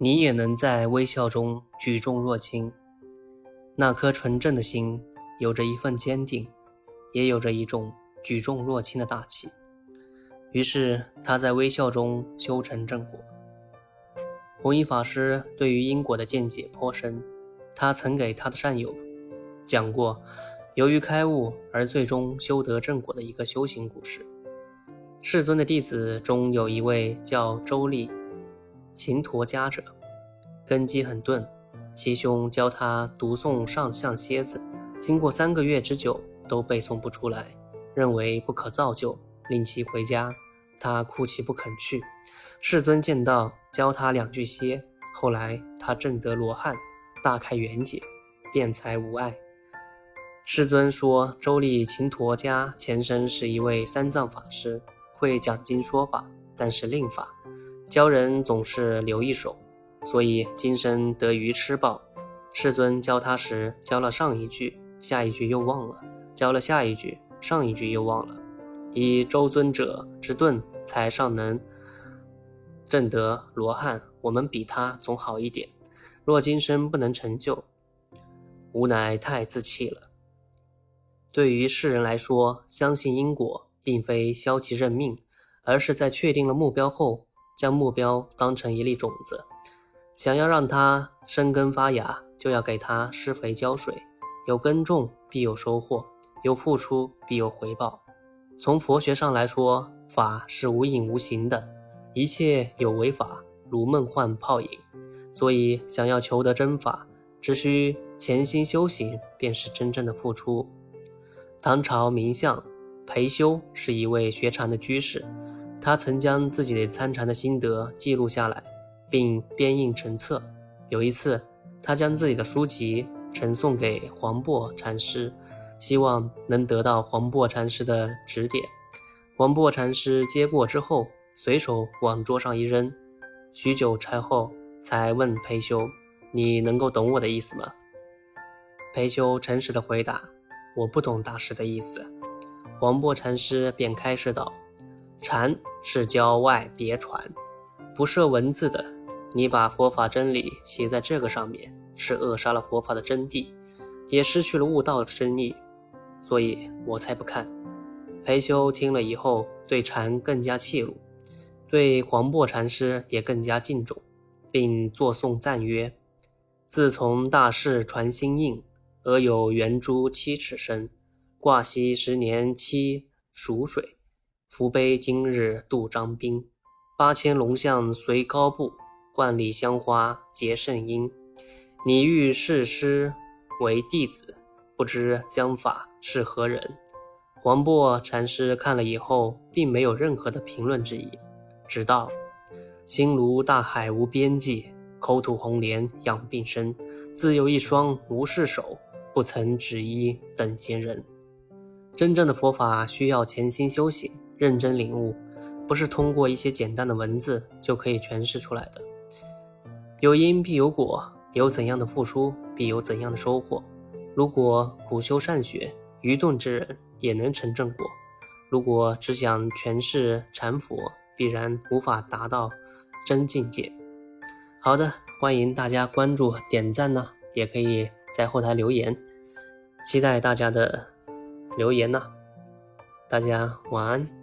你也能在微笑中举重若轻。那颗纯正的心，有着一份坚定，也有着一种举重若轻的大气。于是他在微笑中修成正果。弘一法师对于因果的见解颇深，他曾给他的善友讲过，由于开悟而最终修得正果的一个修行故事。世尊的弟子中有一位叫周利。勤陀家者，根基很钝，其兄教他读诵上相蝎子，经过三个月之久都背诵不出来，认为不可造就，令其回家。他哭泣不肯去。世尊见到，教他两句歇。后来他证得罗汉，大开圆解，辩才无碍。世尊说，周利秦陀家前身是一位三藏法师，会讲经说法，但是令法。教人总是留一手，所以今生得鱼吃饱。世尊教他时，教了上一句，下一句又忘了；教了下一句，上一句又忘了。以周尊者之钝，才尚能证得罗汉。我们比他总好一点。若今生不能成就，吾乃太自弃了。对于世人来说，相信因果，并非消极认命，而是在确定了目标后。将目标当成一粒种子，想要让它生根发芽，就要给它施肥浇水。有耕种必有收获，有付出必有回报。从佛学上来说，法是无影无形的，一切有为法如梦幻泡影。所以，想要求得真法，只需潜心修行，便是真正的付出。唐朝名相裴修是一位学禅的居士。他曾将自己参禅的心得记录下来，并编印成册。有一次，他将自己的书籍呈送给黄檗禅师，希望能得到黄檗禅师的指点。黄檗禅师接过之后，随手往桌上一扔。许久才后，才问裴修：“你能够懂我的意思吗？”裴修诚实的回答：“我不懂大师的意思。”黄檗禅师便开示道。禅是教外别传，不设文字的。你把佛法真理写在这个上面，是扼杀了佛法的真谛，也失去了悟道的真意。所以我才不看。裴修听了以后，对禅更加契入，对黄檗禅师也更加敬重，并作颂赞曰：“自从大事传心印，而有圆珠七尺深，挂锡十年七蜀水。”福杯今日度张兵，八千龙象随高步，万里香花结圣音。你欲世师为弟子，不知将法是何人？黄檗禅师看了以后，并没有任何的评论之意，只道：心如大海无边际，口吐红莲养病身，自有一双无事手，不曾指衣等闲人。真正的佛法需要潜心修行。认真领悟，不是通过一些简单的文字就可以诠释出来的。有因必有果，有怎样的付出，必有怎样的收获。如果苦修善学，愚钝之人也能成正果。如果只想诠释禅佛，必然无法达到真境界。好的，欢迎大家关注、点赞呢，也可以在后台留言，期待大家的留言呢。大家晚安。